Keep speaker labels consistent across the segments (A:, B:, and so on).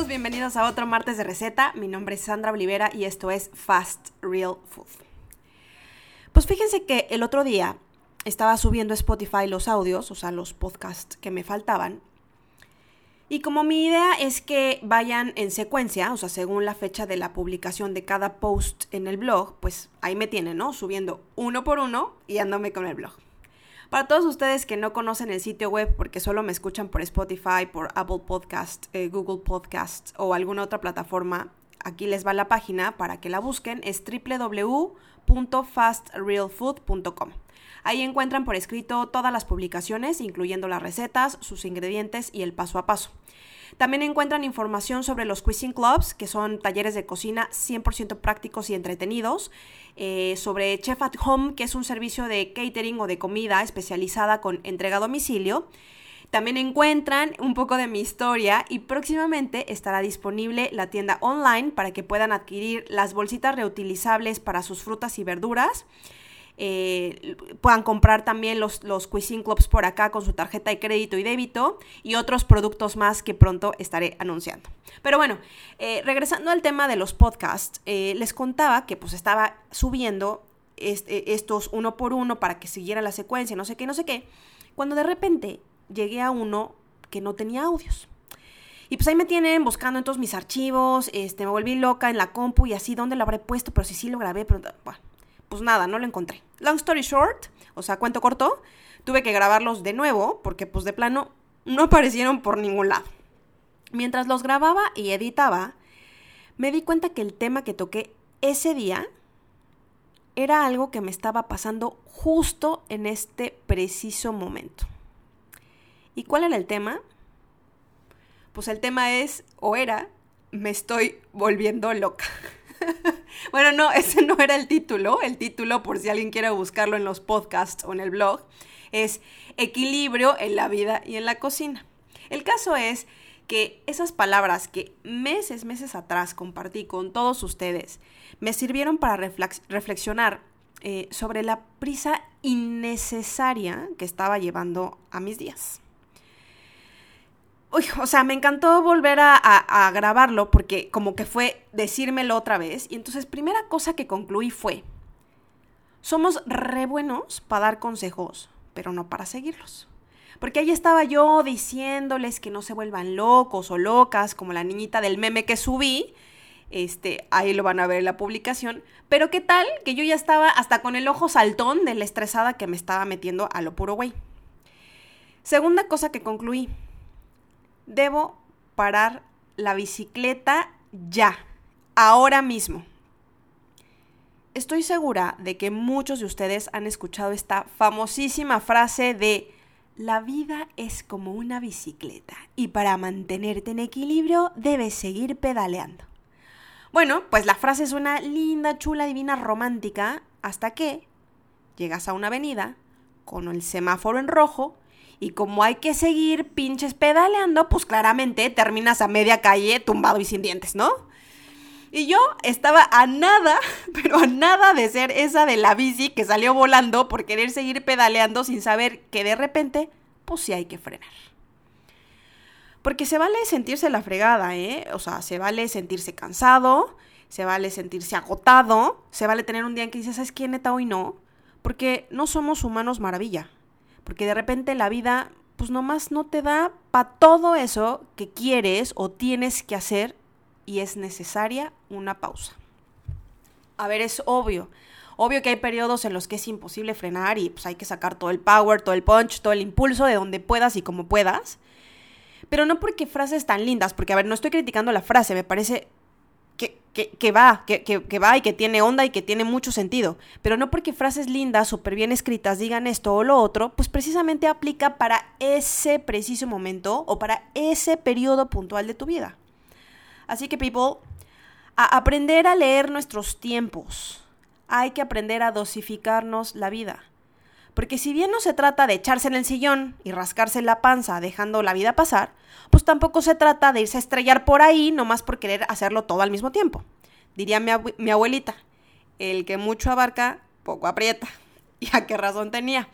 A: bienvenidos a otro martes de receta. Mi nombre es Sandra Olivera y esto es Fast Real Food. Pues fíjense que el otro día estaba subiendo a Spotify los audios, o sea, los podcasts que me faltaban. Y como mi idea es que vayan en secuencia, o sea, según la fecha de la publicación de cada post en el blog, pues ahí me tienen, ¿no? Subiendo uno por uno y andame con el blog. Para todos ustedes que no conocen el sitio web porque solo me escuchan por Spotify, por Apple Podcast, eh, Google Podcast o alguna otra plataforma, aquí les va la página para que la busquen, es www.fastrealfood.com. Ahí encuentran por escrito todas las publicaciones, incluyendo las recetas, sus ingredientes y el paso a paso. También encuentran información sobre los Cuisine Clubs, que son talleres de cocina 100% prácticos y entretenidos, eh, sobre Chef at Home, que es un servicio de catering o de comida especializada con entrega a domicilio. También encuentran un poco de mi historia y próximamente estará disponible la tienda online para que puedan adquirir las bolsitas reutilizables para sus frutas y verduras eh, puedan comprar también los, los Cuisine Clubs por acá con su tarjeta de crédito y débito y otros productos más que pronto estaré anunciando. Pero bueno, eh, regresando al tema de los podcasts, eh, les contaba que pues estaba subiendo estos uno por uno para que siguiera la secuencia, no sé qué, no sé qué, cuando de repente llegué a uno que no tenía audios. Y pues ahí me tienen buscando en todos mis archivos, este, me volví loca en la compu y así, ¿dónde lo habré puesto? Pero si sí lo grabé, pero bueno, pues nada, no lo encontré. Long story short, o sea, cuento corto, tuve que grabarlos de nuevo porque pues de plano no aparecieron por ningún lado. Mientras los grababa y editaba, me di cuenta que el tema que toqué ese día era algo que me estaba pasando justo en este preciso momento. ¿Y cuál era el tema? Pues el tema es, o era, me estoy volviendo loca. bueno, no, ese no era el título. El título, por si alguien quiere buscarlo en los podcasts o en el blog, es Equilibrio en la vida y en la cocina. El caso es que esas palabras que meses, meses atrás compartí con todos ustedes me sirvieron para reflexionar eh, sobre la prisa innecesaria que estaba llevando a mis días. Uy, o sea, me encantó volver a, grabarlo porque como que fue decírmelo otra vez. Y entonces, primera cosa que concluí fue, somos re buenos para dar consejos, pero no para seguirlos. Porque ahí estaba yo diciéndoles que no se vuelvan locos o locas, como la niñita del meme que subí. Este, ahí lo van a ver en la publicación. Pero qué tal que yo ya estaba hasta con el ojo saltón de la estresada que me estaba metiendo a lo puro güey. Segunda cosa que concluí debo parar la bicicleta ya, ahora mismo. Estoy segura de que muchos de ustedes han escuchado esta famosísima frase de la vida es como una bicicleta y para mantenerte en equilibrio debes seguir pedaleando. Bueno, pues la frase es una linda, chula, divina, romántica hasta que llegas a una avenida con el semáforo en rojo y como hay que seguir pinches pedaleando, pues claramente terminas a media calle tumbado y sin dientes, ¿no? Y yo estaba a nada, pero a nada de ser esa de la bici que salió volando por querer seguir pedaleando sin saber que de repente, pues sí hay que frenar. Porque se vale sentirse la fregada, ¿eh? O sea, se vale sentirse cansado, se vale sentirse agotado, se vale tener un día en que dices, ¿sabes qué, neta, hoy no? Porque no somos humanos maravilla porque de repente la vida pues nomás no te da para todo eso que quieres o tienes que hacer y es necesaria una pausa. A ver, es obvio. Obvio que hay periodos en los que es imposible frenar y pues hay que sacar todo el power, todo el punch, todo el impulso de donde puedas y como puedas. Pero no porque frases tan lindas, porque a ver, no estoy criticando la frase, me parece que, va, que, va y que tiene onda y que tiene mucho sentido. Pero no porque frases lindas, súper bien escritas, digan esto o lo otro, pues precisamente aplica para ese preciso momento o para ese periodo puntual de tu vida. Así que, people, a aprender a leer nuestros tiempos. Hay que aprender a dosificarnos la vida. Porque si bien no se trata de echarse en el sillón y rascarse la panza dejando la vida pasar, pues tampoco se trata de irse a estrellar por ahí nomás por querer hacerlo todo al mismo tiempo. Diría mi, abuelita, el que mucho abarca, poco aprieta. ¿Y a qué razón tenía?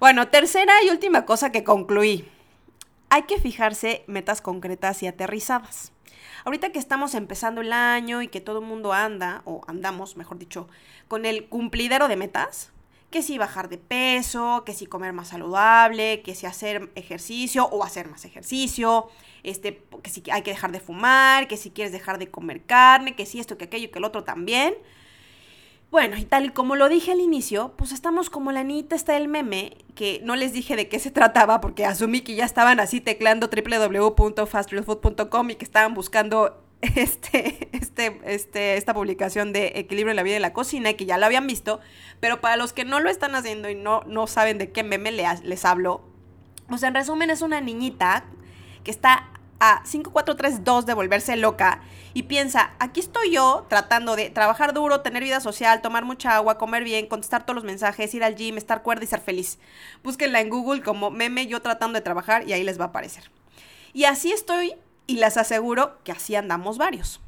A: Bueno, tercera y última cosa que concluí. Hay que fijarse metas concretas y aterrizadas. ahorita que estamos empezando el año y que todo el mundo anda, o andamos, mejor dicho, con el cumplidero de metas, que si bajar de peso, que si comer más saludable, que si hacer ejercicio o hacer más ejercicio, este, que si hay que dejar de fumar, que si quieres dejar de comer carne, que si esto, que aquello, que el otro también. Bueno, y tal y como lo dije al inicio, pues estamos como la niñita está el meme, que no les dije de qué se trataba porque asumí que ya estaban así teclando www.fastrealfood.com y que estaban buscando este, este, este, esta publicación de Equilibrio en la vida y la cocina que ya la habían visto, pero para los que no lo están haciendo y no, no saben de qué meme les, hablo, pues en resumen es una niñita que está a 5432 de volverse loca y piensa, aquí estoy yo tratando de trabajar duro, tener vida social, tomar mucha agua, comer bien, contestar todos los mensajes, ir al gym, estar cuerda y ser feliz. Búsquenla en Google como meme yo tratando de trabajar y ahí les va a aparecer. Y así estoy y les aseguro que así andamos varios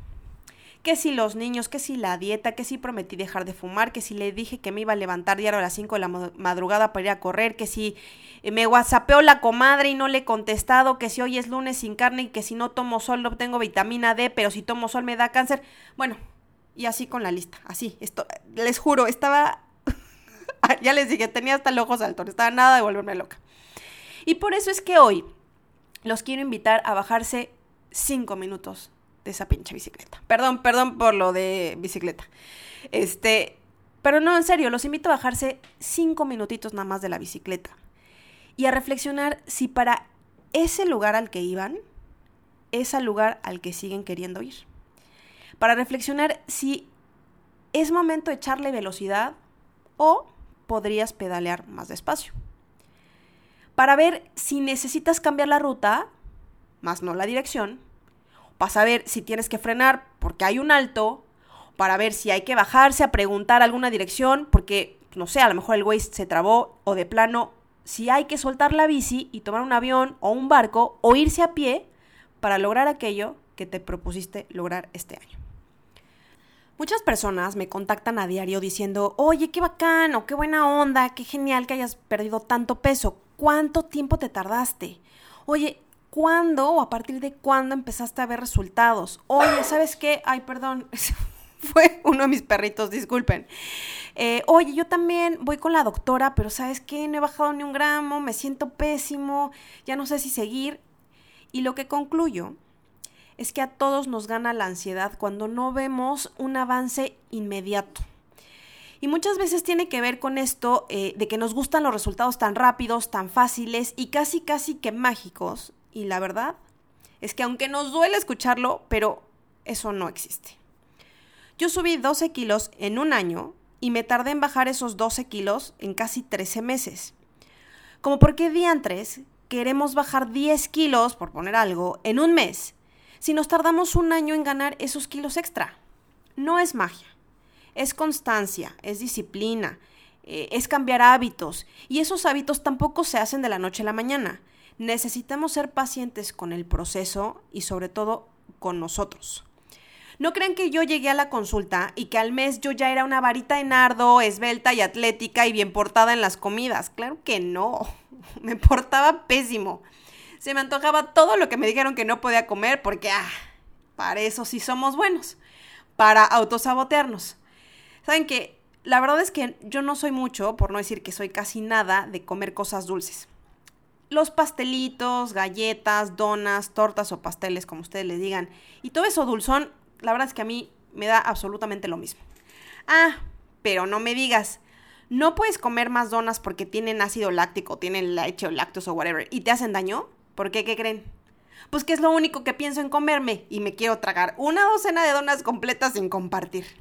A: que si los niños, que si la dieta, que si prometí dejar de fumar, que si le dije que me iba a levantar diario a las 5 de la madrugada para ir a correr, que si eh, me whatsappeó la comadre y no le he contestado, que si hoy es lunes sin carne y que si no tomo sol no obtengo vitamina D, pero si tomo sol me da cáncer. Bueno, y así con la lista, así, esto, les juro, estaba, ya les dije, tenía hasta el ojo saltón, estaba nada de volverme loca. Y por eso es que hoy los quiero invitar a bajarse 5 minutos de esa pinche bicicleta. Perdón, perdón por lo de bicicleta. Este, pero no, en serio, los invito a bajarse cinco minutitos nada más de la bicicleta y a reflexionar si para ese lugar al que iban es el lugar al que siguen queriendo ir. Para reflexionar si es momento de echarle velocidad o podrías pedalear más despacio. Para ver si necesitas cambiar la ruta, más no la dirección, para saber si tienes que frenar porque hay un alto, para ver si hay que bajarse a preguntar alguna dirección, porque, no sé, a lo mejor el güey se trabó o de plano, si hay que soltar la bici y tomar un avión o un barco o irse a pie para lograr aquello que te propusiste lograr este año. Muchas personas me contactan a diario diciendo, oye, qué bacán qué buena onda, qué genial que hayas perdido tanto peso, ¿cuánto tiempo te tardaste? Oye, ¿Cuándo o a partir de cuándo empezaste a ver resultados? Oye, ¿sabes qué? Ay, perdón, fue uno de mis perritos, disculpen. Eh, oye, yo también voy con la doctora, pero ¿sabes qué? No he bajado ni un gramo, me siento pésimo, ya no sé si seguir. Y lo que concluyo es que a todos nos gana la ansiedad cuando no vemos un avance inmediato. Y muchas veces tiene que ver con esto eh, de que nos gustan los resultados tan rápidos, tan fáciles y casi casi que mágicos, y la verdad es que aunque nos duele escucharlo, pero eso no existe. Yo subí 12 kilos en un año y me tardé en bajar esos 12 kilos en casi 13 meses. Como por qué diantres queremos bajar 10 kilos, por poner algo, en un mes, si nos tardamos un año en ganar esos kilos extra. No es magia, es constancia, es disciplina, eh, es cambiar hábitos, y esos hábitos tampoco se hacen de la noche a la mañana necesitamos ser pacientes con el proceso y sobre todo con nosotros. No crean que yo llegué a la consulta y que al mes yo ya era una varita de nardo, esbelta y atlética y bien portada en las comidas. Claro que no, me portaba pésimo. Se me antojaba todo lo que me dijeron que no podía comer porque, ah, para eso sí somos buenos, para autosabotearnos. Saben que la verdad es que yo no soy mucho, por no decir que soy casi nada, de comer cosas dulces los pastelitos, galletas, donas, tortas o pasteles, como ustedes le digan. Y todo eso dulzón, la verdad es que a mí me da absolutamente lo mismo. Ah, pero no me digas, no puedes comer más donas porque tienen ácido láctico, tienen leche o lácteos o whatever, y te hacen daño. ¿Por qué? ¿Qué creen? Pues que es lo único que pienso en comerme y me quiero tragar una docena de donas completas sin compartir.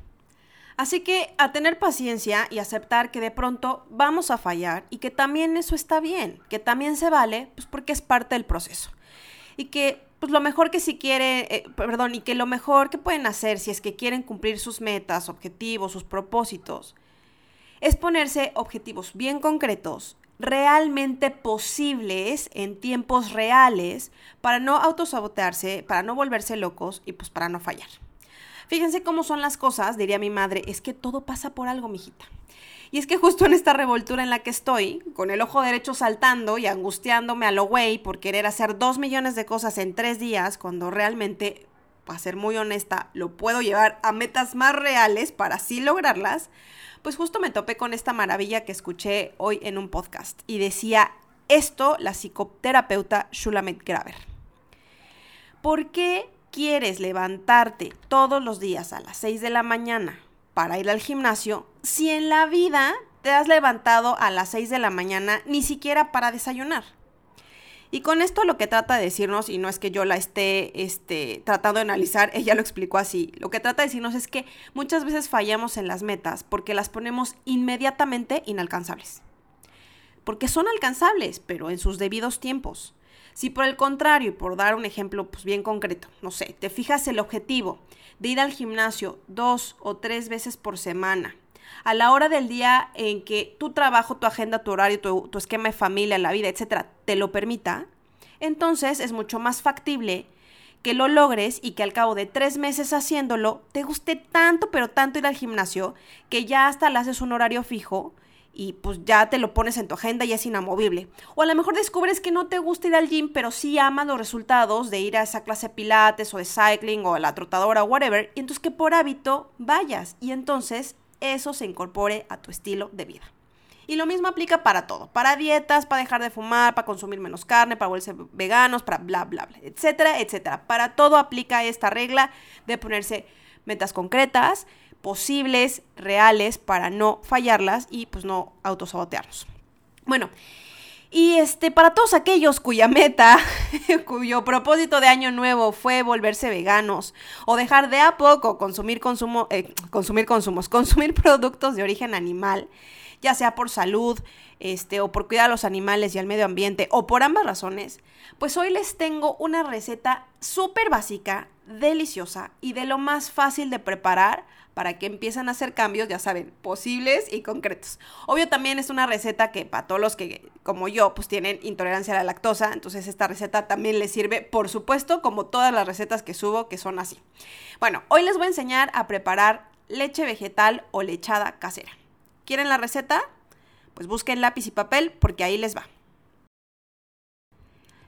A: Así que a tener paciencia y aceptar que de pronto vamos a fallar y que también eso está bien, que también se vale, pues porque es parte del proceso. Y que pues lo mejor que si quieren, eh, perdón, y que lo mejor que pueden hacer si es que quieren cumplir sus metas, objetivos, sus propósitos, es ponerse objetivos bien concretos, realmente posibles en tiempos reales, para no autosabotearse, para no volverse locos y pues para no fallar. Fíjense cómo son las cosas, diría mi madre, es que todo pasa por algo, mijita. Y es que justo en esta revoltura en la que estoy, con el ojo derecho saltando y angustiándome a lo güey por querer hacer dos millones de cosas en tres días, cuando realmente para ser muy honesta, lo puedo llevar a metas más reales para así lograrlas, pues justo me topé con esta maravilla que escuché hoy en un podcast y decía esto la psicoterapeuta Shulamet Graver. ¿Por qué quieres levantarte todos los días a las 6 de la mañana para ir al gimnasio si en la vida te has levantado a las 6 de la mañana ni siquiera para desayunar? Y con esto lo que trata de decirnos, y no es que yo la esté este, tratando de analizar, ella lo explicó así, lo que trata de decirnos es que muchas veces fallamos en las metas porque las ponemos inmediatamente inalcanzables. Porque son alcanzables, pero en sus debidos tiempos. Si por el contrario, y por dar un ejemplo pues bien concreto, no sé, te fijas el objetivo de ir al gimnasio dos o tres veces por semana, a la hora del día en que tu trabajo, tu agenda, tu horario, tu, esquema de familia, la vida, etcétera, te lo permita, entonces es mucho más factible que lo logres y que al cabo de tres meses haciéndolo te guste tanto, pero tanto ir al gimnasio, que ya hasta le haces un horario fijo y pues ya te lo pones en tu agenda y es inamovible. O a lo mejor descubres que no te gusta ir al gym, pero sí amas los resultados de ir a esa clase de pilates o de cycling o a la trotadora o whatever, y entonces que por hábito vayas y entonces eso se incorpore a tu estilo de vida. Y lo mismo aplica para todo, para dietas, para dejar de fumar, para consumir menos carne, para volverse veganos, para bla, bla, bla, etcétera, etcétera. Para todo aplica esta regla de ponerse metas concretas, posibles, reales, para no fallarlas y pues no autosabotearnos. Bueno, y este, para todos aquellos cuya meta, cuyo propósito de año nuevo fue volverse veganos o dejar de a poco consumir, consumo, eh, consumir consumos, consumir productos de origen animal, ya sea por salud, este, o por cuidar a los animales y al medio ambiente, o por ambas razones, pues hoy les tengo una receta súper básica, deliciosa y de lo más fácil de preparar para que empiecen a hacer cambios, ya saben, posibles y concretos. Obvio también es una receta que para todos los que, como yo, pues tienen intolerancia a la lactosa, entonces esta receta también les sirve, por supuesto, como todas las recetas que subo que son así. Bueno, hoy les voy a enseñar a preparar leche vegetal o lechada casera. ¿Quieren la receta? Pues busquen lápiz y papel porque ahí les va.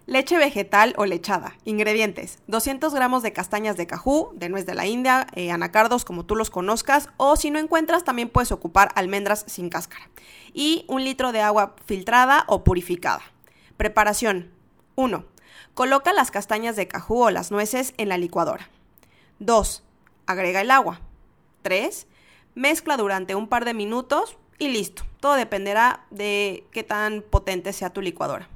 A: Leche vegetal o lechada. Ingredientes: 200 gramos de castañas de cajú, de nuez de la India, eh, anacardos como tú los conozcas, o si no encuentras, también puedes ocupar almendras sin cáscara. Y un litro de agua filtrada o purificada. Preparación: 1. Coloca las castañas de cajú o las nueces en la licuadora. 2. Agrega el agua. 3. Mezcla durante un par de minutos y listo. Todo dependerá de qué tan potente sea tu licuadora.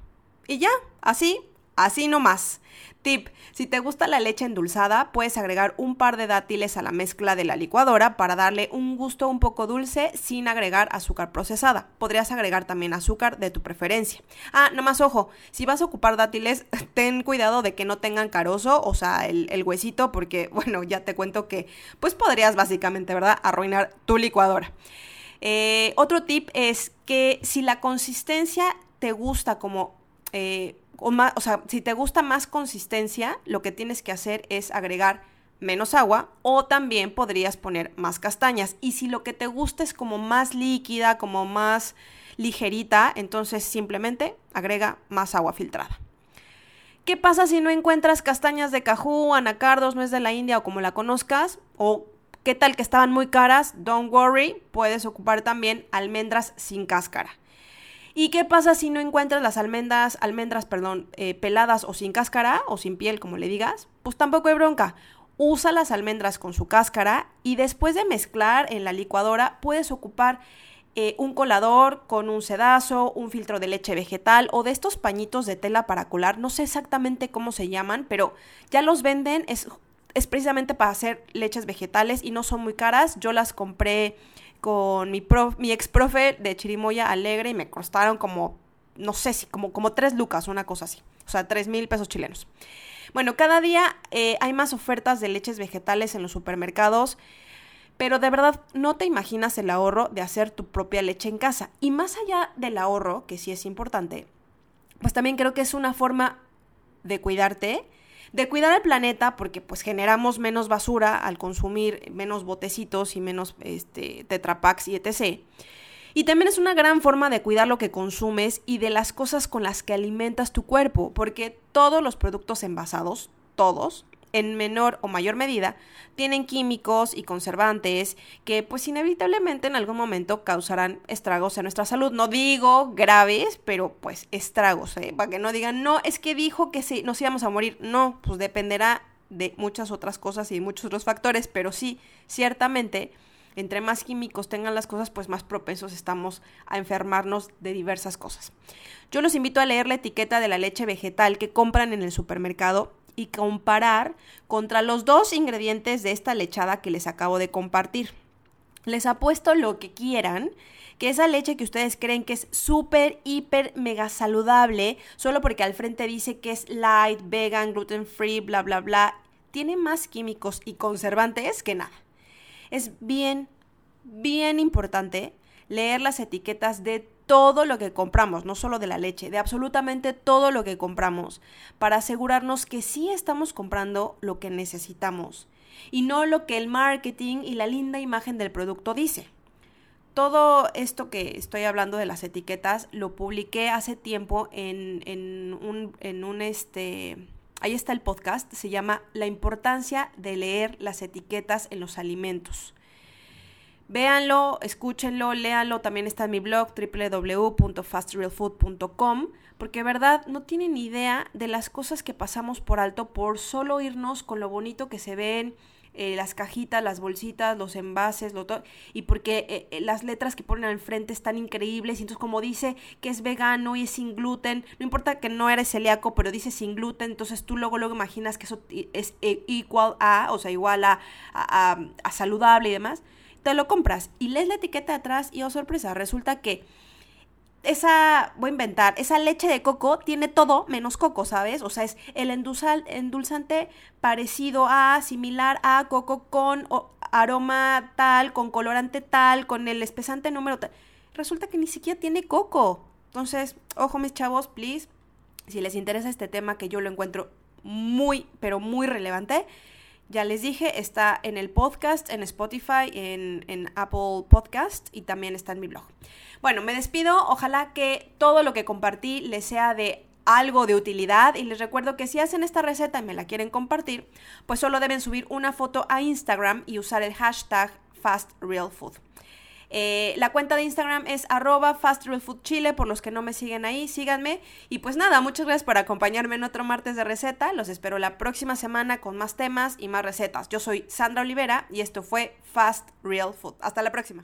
A: Y ya, así, así nomás. Tip, si te gusta la leche endulzada, puedes agregar un par de dátiles a la mezcla de la licuadora para darle un gusto un poco dulce sin agregar azúcar procesada. Podrías agregar también azúcar de tu preferencia. Ah, nomás ojo, si vas a ocupar dátiles, ten cuidado de que no tengan carozo, o sea, el, huesito, porque, bueno, ya te cuento que, pues podrías básicamente, ¿verdad?, arruinar tu licuadora. Eh, otro tip es que si la consistencia te gusta como eh, o, sea, si te gusta más consistencia, lo que tienes que hacer es agregar menos agua o también podrías poner más castañas. Y si lo que te gusta es como más líquida, como más ligerita, entonces simplemente agrega más agua filtrada. ¿Qué pasa si no encuentras castañas de cajú, anacardos, nuez de la India o como la conozcas? ¿O qué tal que estaban muy caras? Don't worry, puedes ocupar también almendras sin cáscara. ¿Y qué pasa si no encuentras las almendras, almendras, perdón, eh, peladas o sin cáscara o sin piel, como le digas? Pues tampoco hay bronca. Usa las almendras con su cáscara y después de mezclar en la licuadora puedes ocupar eh, un colador con un sedazo, un filtro de leche vegetal o de estos pañitos de tela para colar. No sé exactamente cómo se llaman, pero ya los venden. Es, es precisamente para hacer leches vegetales y no son muy caras. Yo las compré con mi, mi ex profe de Chirimoya Alegre y me costaron como, no sé si, como, como tres lucas, una cosa así. O sea, tres mil pesos chilenos. Bueno, cada día eh, hay más ofertas de leches vegetales en los supermercados, pero de verdad no te imaginas el ahorro de hacer tu propia leche en casa. Y más allá del ahorro, que sí es importante, pues también creo que es una forma de cuidarte de cuidar el planeta porque pues generamos menos basura al consumir menos botecitos y menos este, tetrapacks y etc. Y también es una gran forma de cuidar lo que consumes y de las cosas con las que alimentas tu cuerpo, porque todos los productos envasados, todos, en menor o mayor medida, tienen químicos y conservantes que pues inevitablemente en algún momento causarán estragos en nuestra salud. No digo graves, pero pues estragos, ¿eh? para que no digan, no, es que dijo que sí, nos íbamos a morir. No, pues dependerá de muchas otras cosas y muchos otros factores, pero sí, ciertamente, entre más químicos tengan las cosas, pues más propensos estamos a enfermarnos de diversas cosas. Yo los invito a leer la etiqueta de la leche vegetal que compran en el supermercado y comparar contra los dos ingredientes de esta lechada que les acabo de compartir. Les apuesto lo que quieran que esa leche que ustedes creen que es súper, hiper, mega saludable, solo porque al frente dice que es light, vegan, gluten free, bla, bla, bla, tiene más químicos y conservantes que nada. Es bien, bien importante leer las etiquetas de todo lo que compramos, no solo de la leche, de absolutamente todo lo que compramos, para asegurarnos que sí estamos comprando lo que necesitamos y no lo que el marketing y la linda imagen del producto dice. Todo esto que estoy hablando de las etiquetas lo publiqué hace tiempo en, en un, en un este, ahí está el podcast, se llama La importancia de leer las etiquetas en los alimentos. Véanlo, escúchenlo, léanlo, también está en mi blog www.fastrealfood.com, porque verdad no tienen idea de las cosas que pasamos por alto por solo irnos con lo bonito que se ven, eh, las cajitas, las bolsitas, los envases, lo y porque eh, eh, las letras que ponen al frente están increíbles, y entonces como dice que es vegano y es sin gluten, no importa que no eres celíaco, pero dice sin gluten, entonces tú luego, luego imaginas que eso es igual a, o sea, igual a, a, a saludable y demás te lo compras y lees la etiqueta de atrás y oh sorpresa, resulta que esa, voy a inventar, esa leche de coco tiene todo menos coco, ¿sabes? O sea, es el endulzante parecido a, similar a coco con aroma tal, con colorante tal, con el espesante número tal. Resulta que ni siquiera tiene coco. Entonces, ojo mis chavos, please, si les interesa este tema que yo lo encuentro muy, pero muy relevante, ya les dije, está en el podcast, en Spotify, en, Apple Podcast y también está en mi blog. Bueno, me despido. Ojalá que todo lo que compartí les sea de algo de utilidad y les recuerdo que si hacen esta receta y me la quieren compartir, pues solo deben subir una foto a Instagram y usar el hashtag FastRealFood. Eh, la cuenta de Instagram es arroba chile, por los que no me siguen ahí, síganme. Y pues nada, muchas gracias por acompañarme en otro martes de receta. Los espero la próxima semana con más temas y más recetas. Yo soy Sandra Olivera y esto fue Fast Real Food. Hasta la próxima.